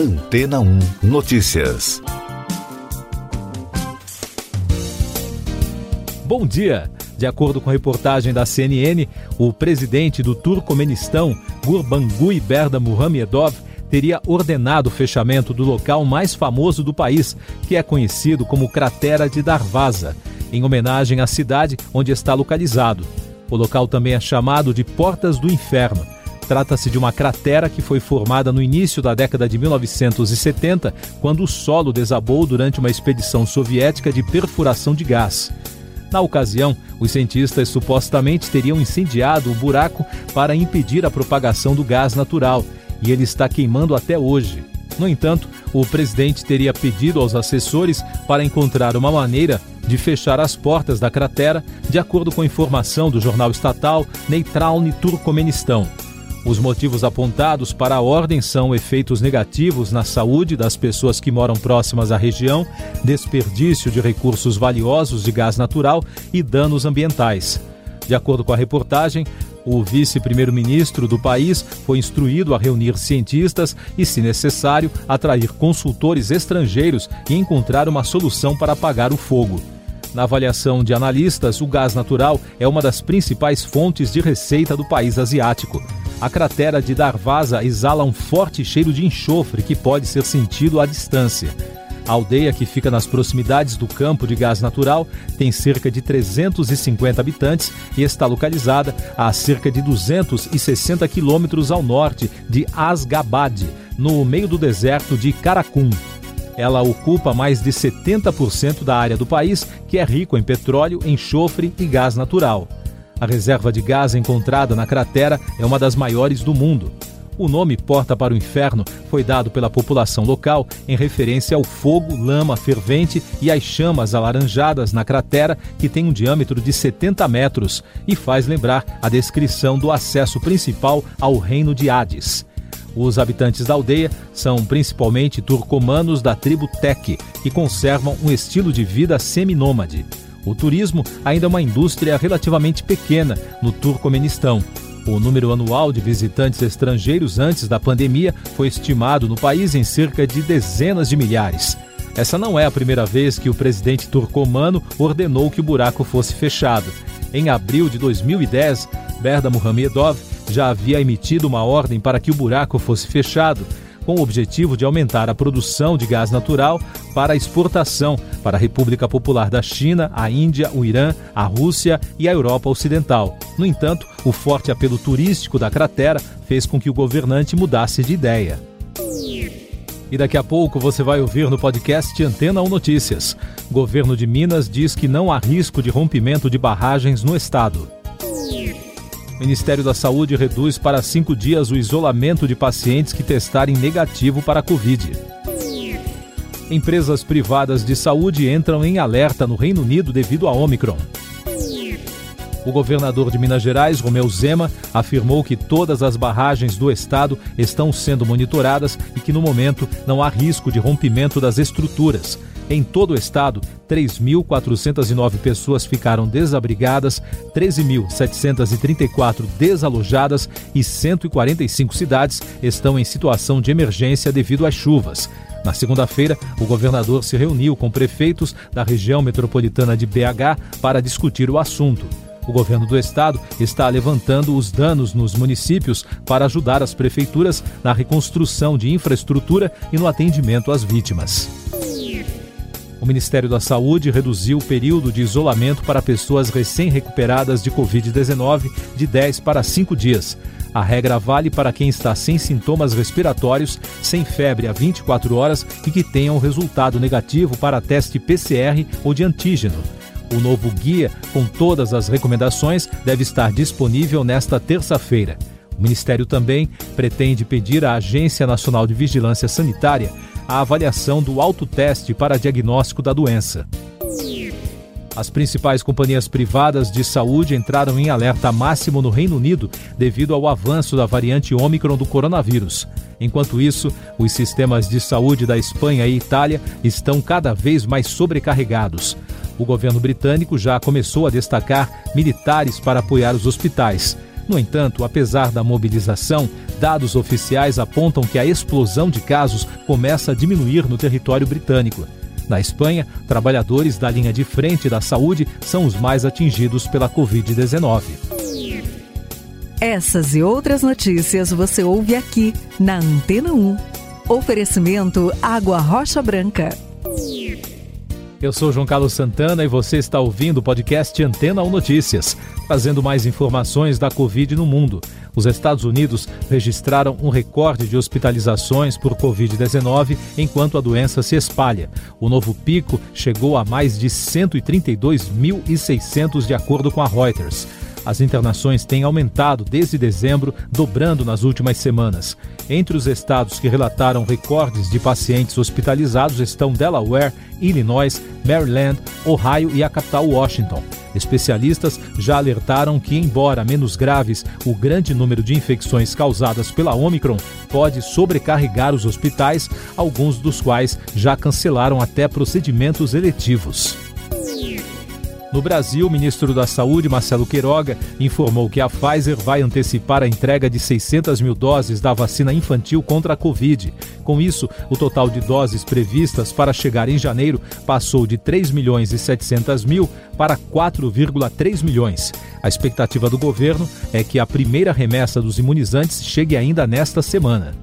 Antena 1 Notícias. Bom dia. De acordo com a reportagem da CNN, o presidente do Turcomenistão, Gurbanguly Berdimuhamedov, teria ordenado o fechamento do local mais famoso do país, que é conhecido como Cratera de Darvaza, em homenagem à cidade onde está localizado. O local também é chamado de Portas do Inferno Trata-se de uma cratera que foi formada no início da década de 1970, quando o solo desabou durante uma expedição soviética de perfuração de gás. Na ocasião, os cientistas supostamente teriam incendiado o buraco para impedir a propagação do gás natural, e ele está queimando até hoje. No entanto, o presidente teria pedido aos assessores para encontrar uma maneira de fechar as portas da cratera, de acordo com informação do jornal estatal Neitralny Turcomenistão. Os motivos apontados para a ordem são efeitos negativos na saúde das pessoas que moram próximas à região, desperdício de recursos valiosos de gás natural e danos ambientais. De acordo com a reportagem, o vice-primeiro-ministro do país foi instruído a reunir cientistas e, se necessário, atrair consultores estrangeiros e encontrar uma solução para apagar o fogo. Na avaliação de analistas, o gás natural é uma das principais fontes de receita do país asiático. A cratera de Darvaza exala um forte cheiro de enxofre que pode ser sentido à distância. A aldeia, que fica nas proximidades do campo de gás natural, tem cerca de 350 habitantes e está localizada a cerca de 260 quilômetros ao norte de Asgabad, no meio do deserto de Karakum. Ela ocupa mais de 70% da área do país, que é rico em petróleo, enxofre e gás natural. A reserva de gás encontrada na cratera é uma das maiores do mundo. O nome Porta para o Inferno foi dado pela população local em referência ao fogo, lama fervente e às chamas alaranjadas na cratera, que tem um diâmetro de 70 metros e faz lembrar a descrição do acesso principal ao reino de Hades. Os habitantes da aldeia são principalmente turcomanos da tribo Tek, que conservam um estilo de vida seminômade. O turismo ainda é uma indústria relativamente pequena no Turcomenistão. O número anual de visitantes estrangeiros antes da pandemia foi estimado no país em cerca de dezenas de milhares. Essa não é a primeira vez que o presidente turcomano ordenou que o buraco fosse fechado. Em abril de 2010, Berda Muhamedov já havia emitido uma ordem para que o buraco fosse fechado, com o objetivo de aumentar a produção de gás natural para exportação para a República Popular da China, a Índia, o Irã, a Rússia e a Europa Ocidental. No entanto, o forte apelo turístico da cratera fez com que o governante mudasse de ideia. E daqui a pouco você vai ouvir no podcast Antena 1 Notícias. Governo de Minas diz que não há risco de rompimento de barragens no estado. Ministério da Saúde reduz para cinco dias o isolamento de pacientes que testarem negativo para a Covid. Empresas privadas de saúde entram em alerta no Reino Unido devido a Omicron. O governador de Minas Gerais, Romeu Zema, afirmou que todas as barragens do estado estão sendo monitoradas e que no momento não há risco de rompimento das estruturas. Em todo o estado, 3.409 pessoas ficaram desabrigadas, 13.734 desalojadas e 145 cidades estão em situação de emergência devido às chuvas. Na segunda-feira, o governador se reuniu com prefeitos da região metropolitana de BH para discutir o assunto. O governo do estado está levantando os danos nos municípios para ajudar as prefeituras na reconstrução de infraestrutura e no atendimento às vítimas. O Ministério da Saúde reduziu o período de isolamento para pessoas recém-recuperadas de Covid-19 de 10 para 5 dias. A regra vale para quem está sem sintomas respiratórios, sem febre há 24 horas e que tenha um resultado negativo para teste PCR ou de antígeno. O novo guia, com todas as recomendações, deve estar disponível nesta terça-feira. O Ministério também pretende pedir à Agência Nacional de Vigilância Sanitária a avaliação do autoteste para diagnóstico da doença. As principais companhias privadas de saúde entraram em alerta máximo no Reino Unido devido ao avanço da variante Ômicron do coronavírus. Enquanto isso, os sistemas de saúde da Espanha e Itália estão cada vez mais sobrecarregados. O governo britânico já começou a destacar militares para apoiar os hospitais. No entanto, apesar da mobilização, dados oficiais apontam que a explosão de casos começa a diminuir no território britânico. Na Espanha, trabalhadores da linha de frente da saúde são os mais atingidos pela Covid-19. Essas e outras notícias você ouve aqui na Antena 1. Oferecimento Água Rocha Branca. Eu sou João Carlos Santana e você está ouvindo o podcast Antena 1 Notícias, trazendo mais informações da Covid no mundo. Os Estados Unidos registraram um recorde de hospitalizações por Covid-19 enquanto a doença se espalha. O novo pico chegou a mais de 132.600 de acordo com a Reuters. As internações têm aumentado desde dezembro, dobrando nas últimas semanas. Entre os estados que relataram recordes de pacientes hospitalizados estão Delaware, Illinois, Maryland, Ohio e a capital Washington. Especialistas já alertaram que, embora menos graves, o grande número de infecções causadas pela Omicron pode sobrecarregar os hospitais, alguns dos quais já cancelaram até procedimentos eletivos. No Brasil, o ministro da Saúde, Marcelo Queiroga, informou que a Pfizer vai antecipar a entrega de 600 mil doses da vacina infantil contra a Covid. Com isso, o total de doses previstas para chegar em janeiro passou de 3 milhões e 700 mil para 4,3 milhões. A expectativa do governo é que a primeira remessa dos imunizantes chegue ainda nesta semana.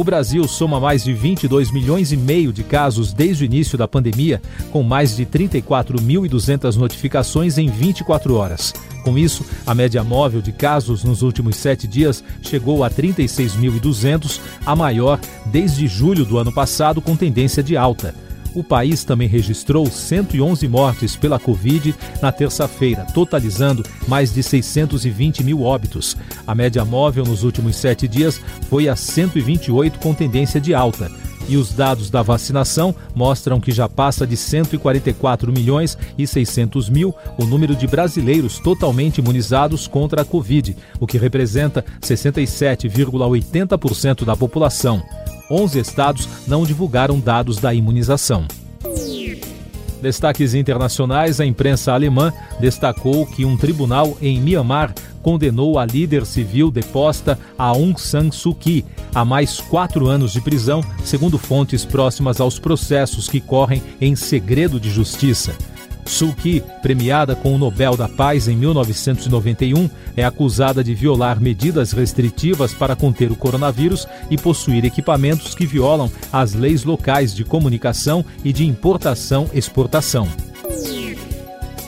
O Brasil soma mais de 22 milhões e meio de casos desde o início da pandemia, com mais de 34.200 notificações em 24 horas. Com isso, a média móvel de casos nos últimos sete dias chegou a 36.200, a maior desde julho do ano passado, com tendência de alta. O país também registrou 111 mortes pela Covid na terça-feira, totalizando mais de 620 mil óbitos. A média móvel nos últimos sete dias foi a 128, com tendência de alta. E os dados da vacinação mostram que já passa de 144 milhões e 600 mil o número de brasileiros totalmente imunizados contra a Covid, o que representa 67,80% da população. 11 estados não divulgaram dados da imunização. Destaques internacionais: a imprensa alemã destacou que um tribunal em Myanmar condenou a líder civil deposta Aung San Suu Kyi a mais quatro anos de prisão, segundo fontes próximas aos processos que correm em segredo de justiça. Suu Kyi, premiada com o Nobel da Paz em 1991, é acusada de violar medidas restritivas para conter o coronavírus e possuir equipamentos que violam as leis locais de comunicação e de importação-exportação.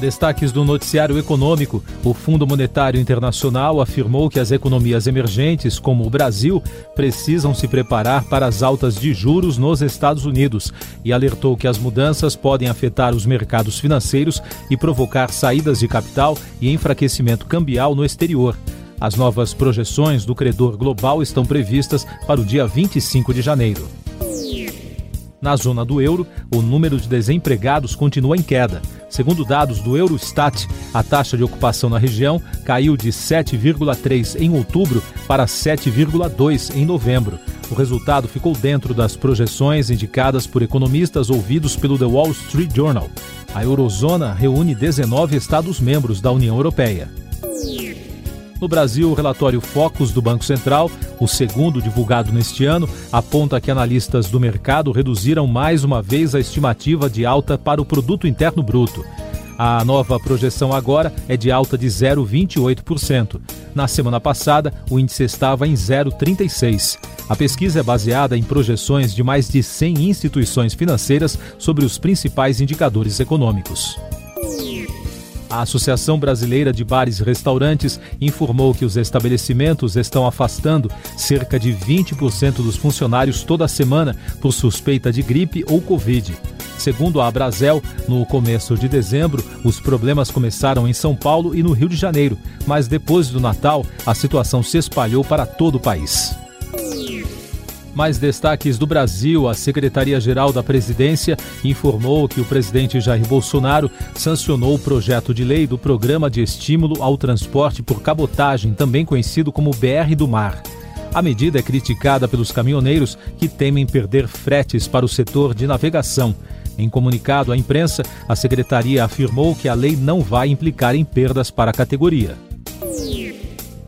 Destaques do noticiário econômico: o Fundo Monetário Internacional afirmou que as economias emergentes, como o Brasil, precisam se preparar para as altas de juros nos Estados Unidos e alertou que as mudanças podem afetar os mercados financeiros e provocar saídas de capital e enfraquecimento cambial no exterior. As novas projeções do credor global estão previstas para o dia 25 de janeiro. Na zona do euro, o número de desempregados continua em queda. Segundo dados do Eurostat, a taxa de ocupação na região caiu de 7,3 em outubro para 7,2 em novembro. O resultado ficou dentro das projeções indicadas por economistas ouvidos pelo The Wall Street Journal. A eurozona reúne 19 Estados-membros da União Europeia. No Brasil, o relatório Focus do Banco Central, o segundo divulgado neste ano, aponta que analistas do mercado reduziram mais uma vez a estimativa de alta para o produto interno bruto. A nova projeção agora é de alta de 0,28%. Na semana passada, o índice estava em 0,36%. A pesquisa é baseada em projeções de mais de 100 instituições financeiras sobre os principais indicadores econômicos. A Associação Brasileira de Bares e Restaurantes informou que os estabelecimentos estão afastando cerca de 20% dos funcionários toda semana por suspeita de gripe ou Covid. Segundo a Abrazel, no começo de dezembro, os problemas começaram em São Paulo e no Rio de Janeiro, mas depois do Natal, a situação se espalhou para todo o país. Mais destaques do Brasil: a Secretaria-Geral da Presidência informou que o presidente Jair Bolsonaro sancionou o projeto de lei do Programa de Estímulo ao Transporte por Cabotagem, também conhecido como BR do Mar. A medida é criticada pelos caminhoneiros que temem perder fretes para o setor de navegação. Em comunicado à imprensa, a secretaria afirmou que a lei não vai implicar em perdas para a categoria.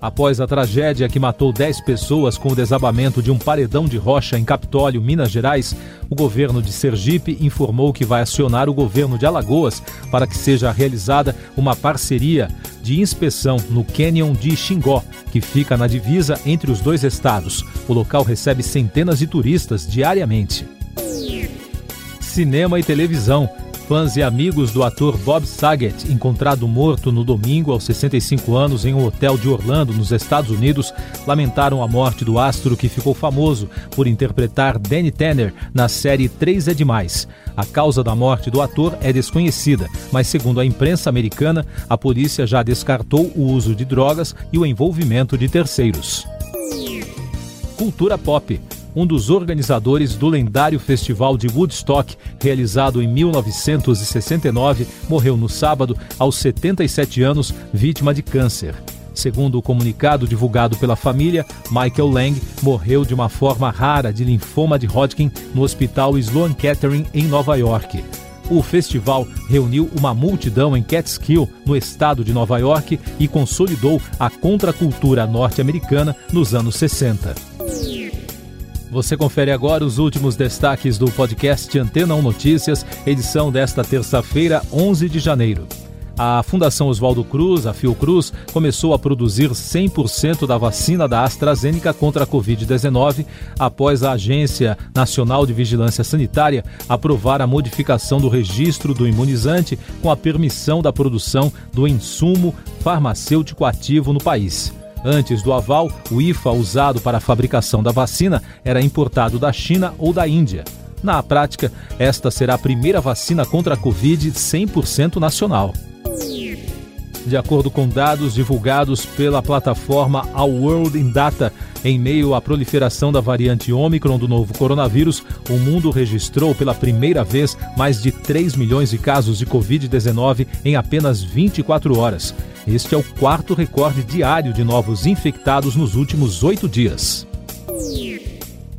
Após a tragédia que matou 10 pessoas com o desabamento de um paredão de rocha em Capitólio, Minas Gerais, o governo de Sergipe informou que vai acionar o governo de Alagoas para que seja realizada uma parceria de inspeção no Canyon de Xingó, que fica na divisa entre os dois estados. O local recebe centenas de turistas diariamente. Cinema e televisão. Fãs e amigos do ator Bob Saget, encontrado morto no domingo aos 65 anos em um hotel de Orlando, nos Estados Unidos, lamentaram a morte do astro que ficou famoso por interpretar Danny Tanner na série Três é Demais. A causa da morte do ator é desconhecida, mas segundo a imprensa americana, a polícia já descartou o uso de drogas e o envolvimento de terceiros. Cultura pop um dos organizadores do lendário festival de Woodstock, realizado em 1969, morreu no sábado, aos 77 anos, vítima de câncer. Segundo o comunicado divulgado pela família, Michael Lang morreu de uma forma rara de linfoma de Hodgkin no Hospital Sloan Kettering, em Nova York. O festival reuniu uma multidão em Catskill, no estado de Nova York, e consolidou a contracultura norte-americana nos anos 60. Você confere agora os últimos destaques do podcast Antena 1 Notícias, edição desta terça-feira, 11 de janeiro. A Fundação Oswaldo Cruz, a Fiocruz, começou a produzir 100% da vacina da AstraZeneca contra a Covid-19 após a Agência Nacional de Vigilância Sanitária aprovar a modificação do registro do imunizante com a permissão da produção do insumo farmacêutico ativo no país. Antes do aval, o IFA usado para a fabricação da vacina era importado da China ou da Índia. Na prática, esta será a primeira vacina contra a Covid 100% nacional. De acordo com dados divulgados pela plataforma Our World in Data, em meio à proliferação da variante Ômicron do novo coronavírus, o mundo registrou pela primeira vez mais de 3 milhões de casos de Covid-19 em apenas 24 horas. Este é o quarto recorde diário de novos infectados nos últimos oito dias.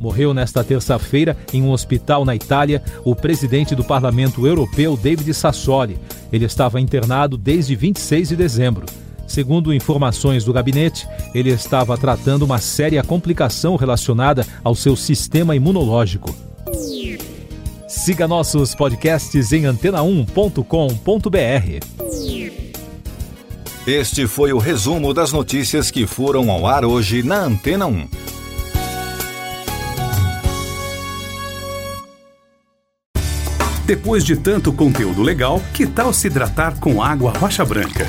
Morreu nesta terça-feira em um hospital na Itália o presidente do Parlamento Europeu, David Sassoli. Ele estava internado desde 26 de dezembro. Segundo informações do gabinete, ele estava tratando uma séria complicação relacionada ao seu sistema imunológico. Siga nossos podcasts em antena1.com.br. Este foi o resumo das notícias que foram ao ar hoje na Antena 1. Depois de tanto conteúdo legal, que tal se hidratar com água rocha branca?